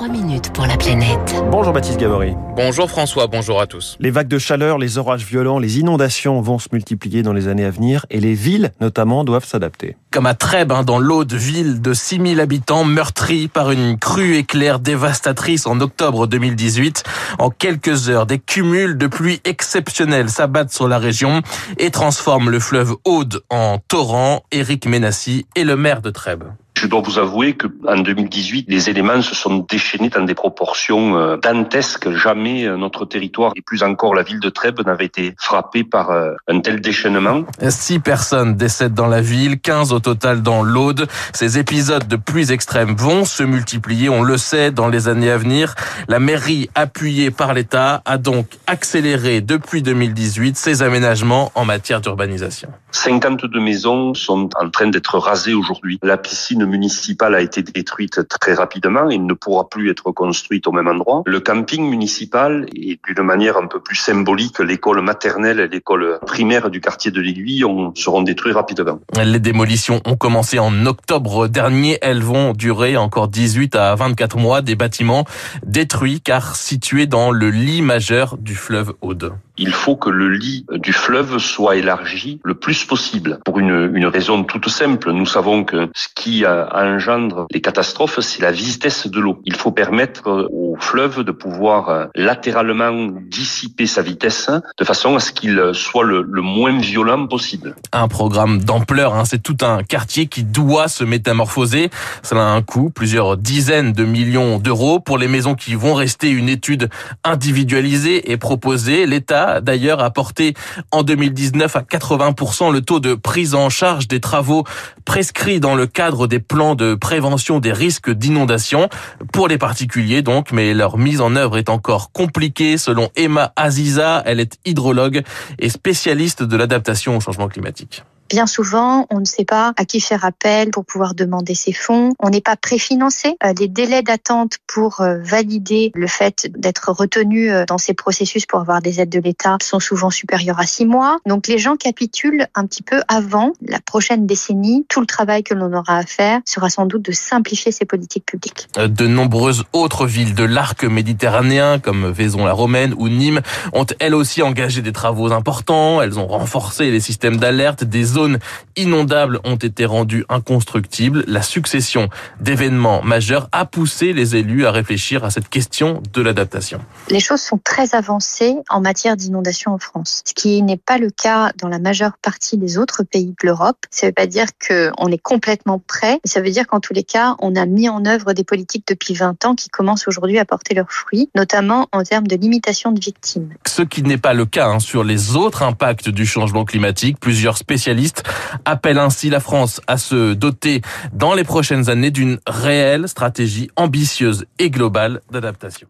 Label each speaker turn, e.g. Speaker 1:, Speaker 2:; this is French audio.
Speaker 1: 3 minutes pour la planète.
Speaker 2: Bonjour Baptiste Gabory.
Speaker 3: Bonjour François, bonjour à tous.
Speaker 2: Les vagues de chaleur, les orages violents, les inondations vont se multiplier dans les années à venir et les villes notamment doivent s'adapter.
Speaker 3: Comme à Trèbes, hein, dans l'Aude, ville de 6000 habitants meurtrie par une crue éclair dévastatrice en octobre 2018. En quelques heures, des cumuls de pluie exceptionnels s'abattent sur la région et transforment le fleuve Aude en torrent. Éric Ménassi est le maire de Trèbes.
Speaker 4: Je dois vous avouer que en 2018, les éléments se sont déchaînés dans des proportions euh, dantesques. Jamais euh, notre territoire et plus encore la ville de Trèbes n'avait été frappé par euh, un tel déchaînement.
Speaker 3: Six personnes décèdent dans la ville, 15 au total dans l'Aude. Ces épisodes de pluies extrêmes vont se multiplier, on le sait, dans les années à venir. La mairie, appuyée par l'État, a donc accéléré depuis 2018 ses aménagements en matière d'urbanisation.
Speaker 4: 52 maisons sont en train d'être rasées aujourd'hui. La piscine municipale a été détruite très rapidement et ne pourra plus être construite au même endroit. Le camping municipal et d'une manière un peu plus symbolique, l'école maternelle et l'école primaire du quartier de l'Aiguille seront détruits rapidement.
Speaker 3: Les démolitions ont commencé en octobre dernier. Elles vont durer encore 18 à 24 mois. Des bâtiments détruits car situés dans le lit majeur du fleuve Aude
Speaker 4: il faut que le lit du fleuve soit élargi le plus possible. Pour une, une raison toute simple, nous savons que ce qui engendre les catastrophes, c'est la vitesse de l'eau. Il faut permettre au fleuve de pouvoir latéralement dissiper sa vitesse de façon à ce qu'il soit le, moins violent possible.
Speaker 3: Un programme d'ampleur, hein, c'est tout un quartier qui doit se métamorphoser. Cela a un coût, plusieurs dizaines de millions d'euros. Pour les maisons qui vont rester, une étude individualisée et proposée. L'État d'ailleurs a porté en 2019 à 80% le taux de prise en charge des travaux prescrits dans le cadre des plans de prévention des risques d'inondation pour les particuliers donc, mais leur mise en œuvre est encore compliquée selon Emma Aziza, elle est hydrologue et spécialiste de l'adaptation au changement climatique.
Speaker 5: Bien souvent, on ne sait pas à qui faire appel pour pouvoir demander ces fonds. On n'est pas préfinancé. Euh, les délais d'attente pour euh, valider le fait d'être retenu euh, dans ces processus pour avoir des aides de l'État sont souvent supérieurs à six mois. Donc les gens capitulent un petit peu avant la prochaine décennie. Tout le travail que l'on aura à faire sera sans doute de simplifier ces politiques publiques.
Speaker 3: De nombreuses autres villes de l'arc méditerranéen, comme Vaison-la-Romaine ou Nîmes, ont elles aussi engagé des travaux importants. Elles ont renforcé les systèmes d'alerte, des zones inondables ont été rendues inconstructibles. La succession d'événements majeurs a poussé les élus à réfléchir à cette question de l'adaptation.
Speaker 5: Les choses sont très avancées en matière d'inondation en France, ce qui n'est pas le cas dans la majeure partie des autres pays de l'Europe. Ça ne veut pas dire qu'on est complètement prêt, mais ça veut dire qu'en tous les cas, on a mis en œuvre des politiques depuis 20 ans qui commencent aujourd'hui à porter leurs fruits, notamment en termes de limitation de victimes.
Speaker 3: Ce qui n'est pas le cas hein, sur les autres impacts du changement climatique. Plusieurs spécialistes appelle ainsi la France à se doter dans les prochaines années d'une réelle stratégie ambitieuse et globale d'adaptation.